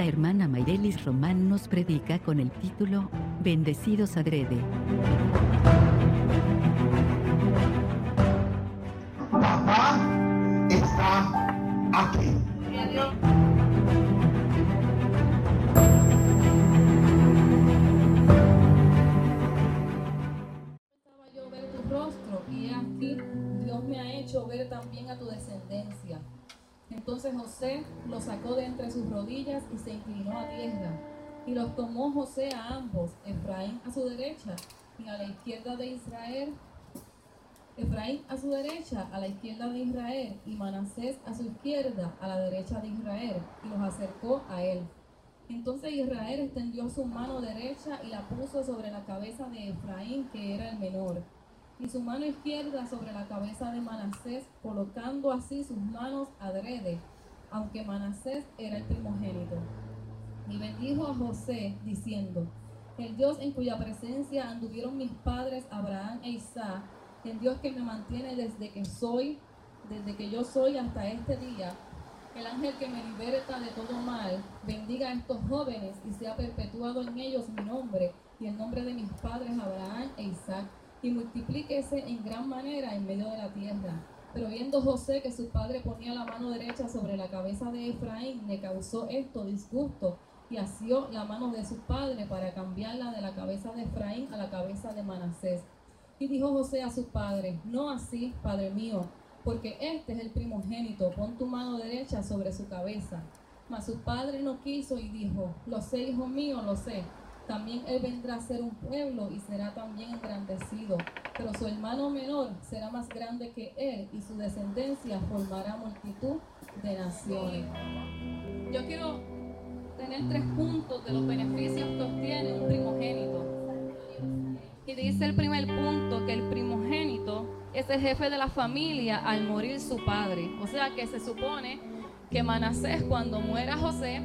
la hermana Mayrelis Román nos predica con el título Bendecidos adrede. Papá está aquí. Yo ver tu rostro y he aquí Dios me ha hecho ver también a tu descendencia. Entonces José los sacó de entre sus rodillas y se inclinó a tierra. Y los tomó José a ambos, Efraín a su derecha y a la izquierda de Israel. Efraín a su derecha, a la izquierda de Israel, y Manasés a su izquierda, a la derecha de Israel, y los acercó a él. Entonces Israel extendió su mano derecha y la puso sobre la cabeza de Efraín, que era el menor, y su mano izquierda sobre la cabeza de Manasés, colocando así sus manos adrede, aunque Manasés era el primogénito. Y bendijo a José, diciendo, el Dios en cuya presencia anduvieron mis padres Abraham e Isaac, el Dios que me mantiene desde que soy, desde que yo soy hasta este día, el ángel que me liberta de todo mal, bendiga a estos jóvenes y sea perpetuado en ellos mi nombre y el nombre de mis padres Abraham e Isaac, y multiplíquese en gran manera en medio de la tierra. Pero viendo José que su padre ponía la mano derecha sobre la cabeza de Efraín, le causó esto disgusto y asió la mano de su padre para cambiarla de la cabeza de Efraín a la cabeza de Manasés. Y dijo José a su padre, no así, padre mío, porque este es el primogénito, pon tu mano derecha sobre su cabeza. Mas su padre no quiso y dijo, lo sé, hijo mío, lo sé. También él vendrá a ser un pueblo y será también engrandecido, pero su hermano menor será más grande que él y su descendencia formará multitud de naciones. Yo quiero tener tres puntos de los beneficios que obtiene un primogénito. Y dice el primer punto que el primogénito es el jefe de la familia al morir su padre. O sea que se supone que Manasés cuando muera José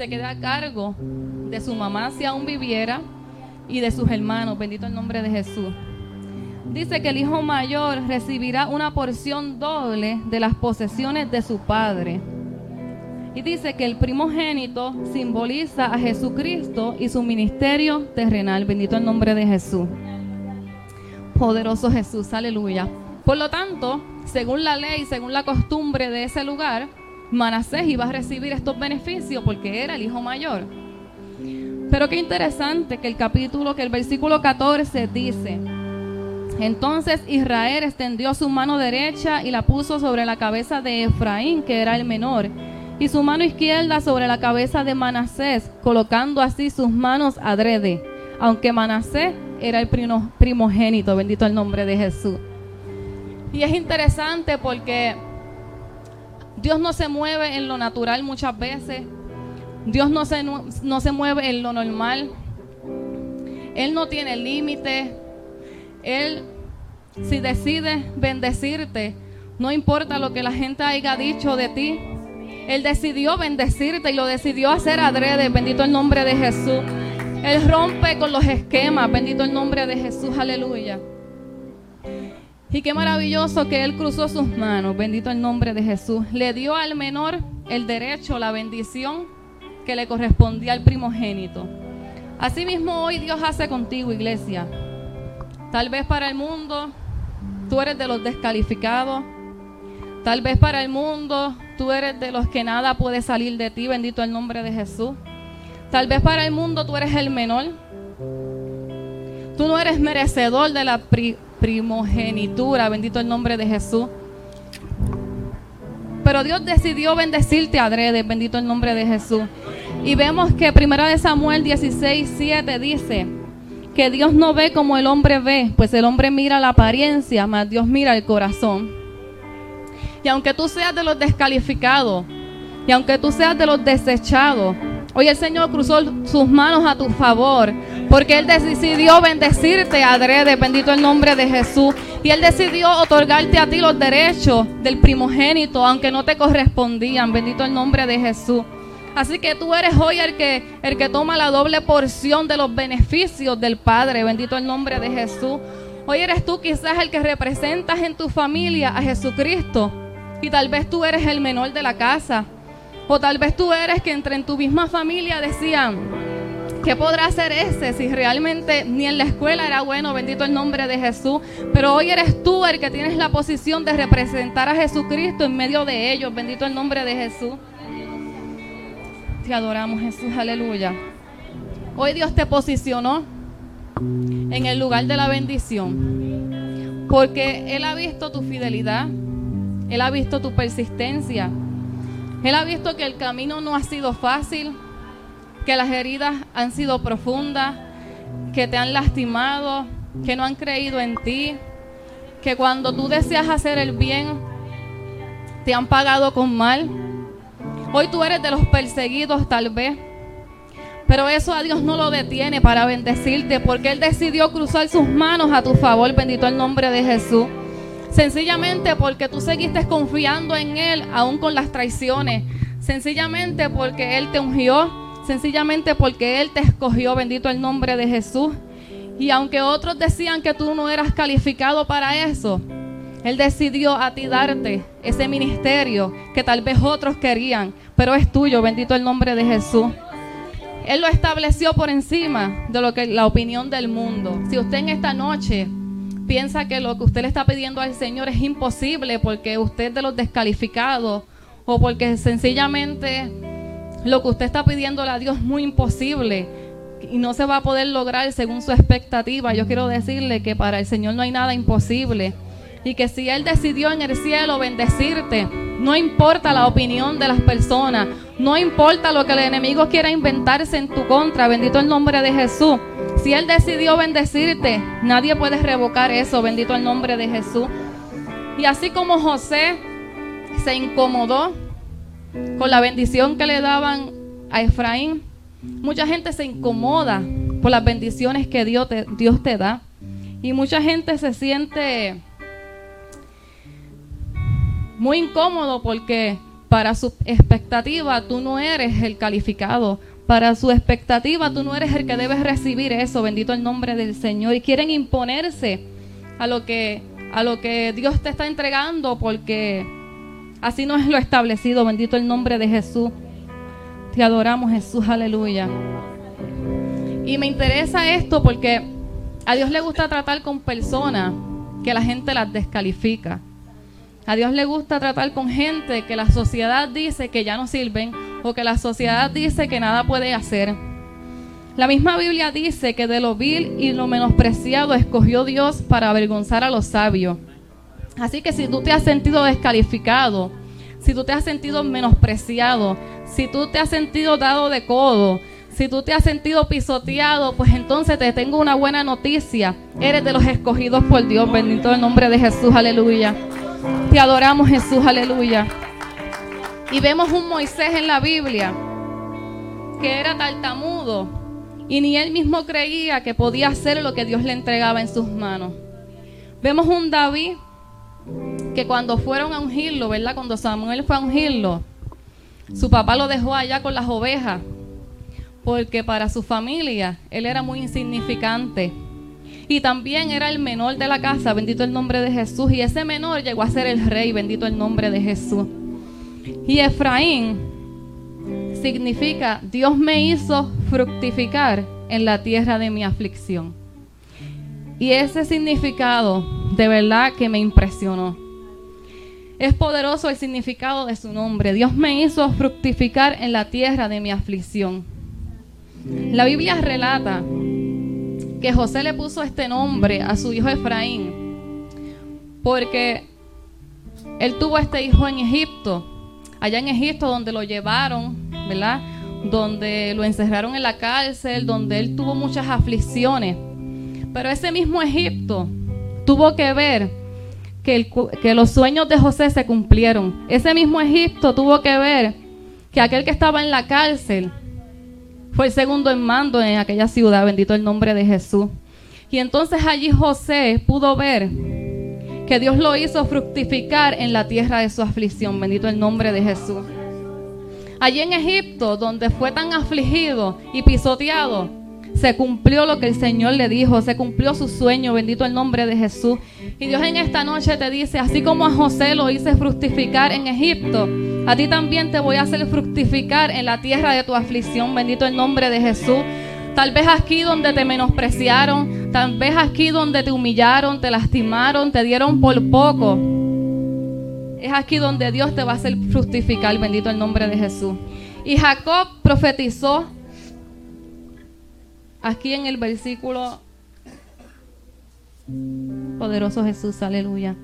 se queda a cargo de su mamá si aún viviera y de sus hermanos. Bendito el nombre de Jesús. Dice que el hijo mayor recibirá una porción doble de las posesiones de su padre. Y dice que el primogénito simboliza a Jesucristo y su ministerio terrenal. Bendito el nombre de Jesús. Poderoso Jesús, aleluya. Por lo tanto, según la ley, según la costumbre de ese lugar, Manasés iba a recibir estos beneficios porque era el hijo mayor. Pero qué interesante que el capítulo, que el versículo 14 dice, entonces Israel extendió su mano derecha y la puso sobre la cabeza de Efraín, que era el menor, y su mano izquierda sobre la cabeza de Manasés, colocando así sus manos adrede, aunque Manasés era el primogénito, bendito el nombre de Jesús. Y es interesante porque Dios no se mueve en lo natural muchas veces. Dios no se, no se mueve en lo normal. Él no tiene límite. Él, si decide bendecirte, no importa lo que la gente haya dicho de ti, Él decidió bendecirte y lo decidió hacer adrede. Bendito el nombre de Jesús. Él rompe con los esquemas. Bendito el nombre de Jesús. Aleluya. Y qué maravilloso que Él cruzó sus manos. Bendito el nombre de Jesús. Le dio al menor el derecho, la bendición que le correspondía al primogénito. Asimismo hoy Dios hace contigo, iglesia. Tal vez para el mundo tú eres de los descalificados. Tal vez para el mundo tú eres de los que nada puede salir de ti. Bendito el nombre de Jesús. Tal vez para el mundo tú eres el menor. Tú no eres merecedor de la primogenitura, bendito el nombre de Jesús. Pero Dios decidió bendecirte adrede, bendito el nombre de Jesús. Y vemos que primera de Samuel 16, 7 dice que Dios no ve como el hombre ve, pues el hombre mira la apariencia, mas Dios mira el corazón. Y aunque tú seas de los descalificados, y aunque tú seas de los desechados, Hoy el Señor cruzó sus manos a tu favor, porque Él decidió bendecirte, adrede, bendito el nombre de Jesús. Y Él decidió otorgarte a ti los derechos del primogénito, aunque no te correspondían, bendito el nombre de Jesús. Así que tú eres hoy el que, el que toma la doble porción de los beneficios del Padre, bendito el nombre de Jesús. Hoy eres tú quizás el que representas en tu familia a Jesucristo. Y tal vez tú eres el menor de la casa. O tal vez tú eres que entre en tu misma familia decían, ¿qué podrá hacer ese si realmente ni en la escuela era bueno? Bendito el nombre de Jesús. Pero hoy eres tú el que tienes la posición de representar a Jesucristo en medio de ellos. Bendito el nombre de Jesús. Te adoramos Jesús, aleluya. Hoy Dios te posicionó en el lugar de la bendición. Porque Él ha visto tu fidelidad. Él ha visto tu persistencia. Él ha visto que el camino no ha sido fácil, que las heridas han sido profundas, que te han lastimado, que no han creído en ti, que cuando tú deseas hacer el bien, te han pagado con mal. Hoy tú eres de los perseguidos tal vez, pero eso a Dios no lo detiene para bendecirte, porque Él decidió cruzar sus manos a tu favor, bendito el nombre de Jesús. Sencillamente porque tú seguiste confiando en Él aún con las traiciones. Sencillamente porque Él te ungió. Sencillamente porque Él te escogió. Bendito el nombre de Jesús. Y aunque otros decían que tú no eras calificado para eso, Él decidió a ti darte ese ministerio que tal vez otros querían, pero es tuyo. Bendito el nombre de Jesús. Él lo estableció por encima de lo que la opinión del mundo. Si usted en esta noche piensa que lo que usted le está pidiendo al Señor es imposible porque usted es de los descalificados o porque sencillamente lo que usted está pidiéndole a Dios es muy imposible y no se va a poder lograr según su expectativa, yo quiero decirle que para el Señor no hay nada imposible y que si Él decidió en el cielo bendecirte, no importa la opinión de las personas, no importa lo que el enemigo quiera inventarse en tu contra, bendito el nombre de Jesús. Si Él decidió bendecirte, nadie puede revocar eso, bendito el nombre de Jesús. Y así como José se incomodó con la bendición que le daban a Efraín, mucha gente se incomoda por las bendiciones que Dios te, da. Y mucha gente se siente muy incómodo porque para su expectativa tú no eres el calificado para su expectativa, tú no eres el que debes recibir eso, bendito el nombre del Señor. Y quieren imponerse a lo que, a lo que Dios te está entregando porque así no es lo establecido, bendito el nombre de Jesús. Te adoramos Jesús, aleluya. Y me interesa esto porque a Dios le gusta tratar con personas que la gente las descalifica. A Dios le gusta tratar con gente que la sociedad dice que ya no sirven o que la sociedad dice que nada puede hacer. La misma Biblia dice que de lo vil y lo menospreciado escogió Dios para avergonzar a los sabios. Así que si tú te has sentido descalificado, si tú te has sentido menospreciado, si tú te has sentido dado de codo, si tú te has sentido pisoteado, pues entonces te tengo una buena noticia. Eres de los escogidos por Dios. Bendito el nombre de Jesús. Aleluya. Te adoramos Jesús. Aleluya. Y vemos un Moisés en la Biblia que era tartamudo y ni él mismo creía que podía hacer lo que Dios le entregaba en sus manos. Vemos un David que cuando fueron a ungirlo, ¿verdad? Cuando Samuel fue a ungirlo, su papá lo dejó allá con las ovejas, porque para su familia él era muy insignificante. Y también era el menor de la casa, bendito el nombre de Jesús. Y ese menor llegó a ser el rey, bendito el nombre de Jesús. Y Efraín significa Dios me hizo fructificar en la tierra de mi aflicción. Y ese significado de verdad que me impresionó. Es poderoso el significado de su nombre. Dios me hizo fructificar en la tierra de mi aflicción. La Biblia relata que José le puso este nombre a su hijo Efraín porque él tuvo este hijo en Egipto allá en Egipto donde lo llevaron, ¿verdad? Donde lo encerraron en la cárcel, donde él tuvo muchas aflicciones. Pero ese mismo Egipto tuvo que ver que, los sueños de José se cumplieron. Ese mismo Egipto tuvo que ver que aquel que estaba en la cárcel fue el segundo en mando en aquella ciudad, bendito el nombre de Jesús. Y entonces allí José pudo ver que Dios lo hizo fructificar en la tierra de su aflicción. Bendito el nombre de Jesús. Allí en Egipto, donde fue tan afligido y pisoteado, se cumplió lo que el Señor le dijo, se cumplió su sueño, bendito el nombre de Jesús. Y Dios en esta noche te dice, así como a José lo hice fructificar en Egipto, A ti también te voy a hacer fructificar en la tierra de tu aflicción. Bendito el nombre de Jesús. Tal vez aquí donde te menospreciaron, tal vez aquí donde te humillaron, te lastimaron, te dieron por poco. Es aquí donde Dios te va a hacer fructificar, bendito el nombre de Jesús. Y Jacob profetizó aquí en el versículo poderoso Jesús, aleluya.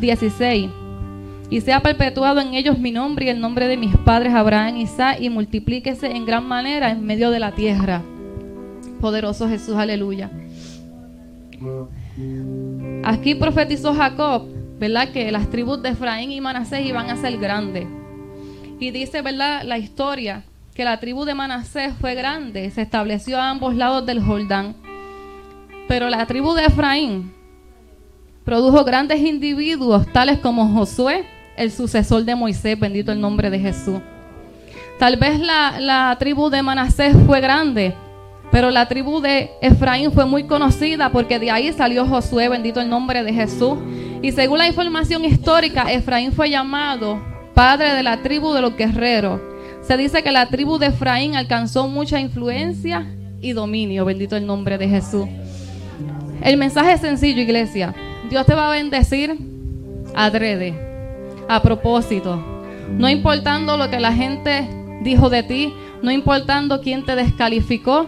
16 y sea perpetuado en ellos mi nombre y el nombre de mis padres Abraham y Isaac y multiplíquese en gran manera en medio de la tierra. Poderoso Jesús, aleluya. Aquí profetizó Jacob, ¿verdad? Que las tribus de Efraín y Manasés iban a ser grandes. Y dice, ¿verdad? La historia que la tribu de Manasés fue grande, se estableció a ambos lados del Jordán. Pero la tribu de Efraín produjo grandes individuos, tales como Josué, el sucesor de Moisés, bendito el nombre de Jesús. Tal vez la, tribu de Manasés fue grande, pero la tribu de Efraín fue muy conocida porque de ahí salió Josué, bendito el nombre de Jesús. Y según la información histórica, Efraín fue llamado padre de la tribu de los guerreros. Se dice que la tribu de Efraín alcanzó mucha influencia y dominio, bendito el nombre de Jesús. El mensaje es sencillo, iglesia. Dios te va a bendecir adrede a propósito. No importando lo que la gente dijo de ti, no importando quién te descalificó,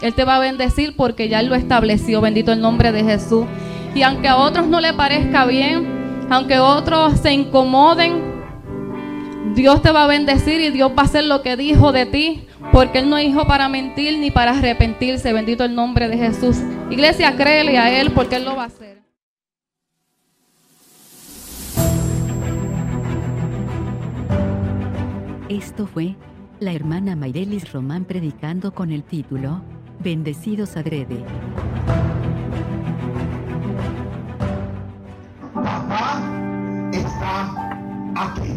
Él te va a bendecir porque ya lo estableció. Bendito el nombre de Jesús. Y aunque a otros no le parezca bien, aunque otros se incomoden, Dios te va a bendecir y Dios va a hacer lo que dijo de ti, porque Él no es hijo para mentir ni para arrepentirse. Bendito el nombre de Jesús. Iglesia, créele a Él porque Él lo va a hacer. Esto fue la hermana Mayrelis Román predicando con el título Bendecidos adrede. Papá está aquí.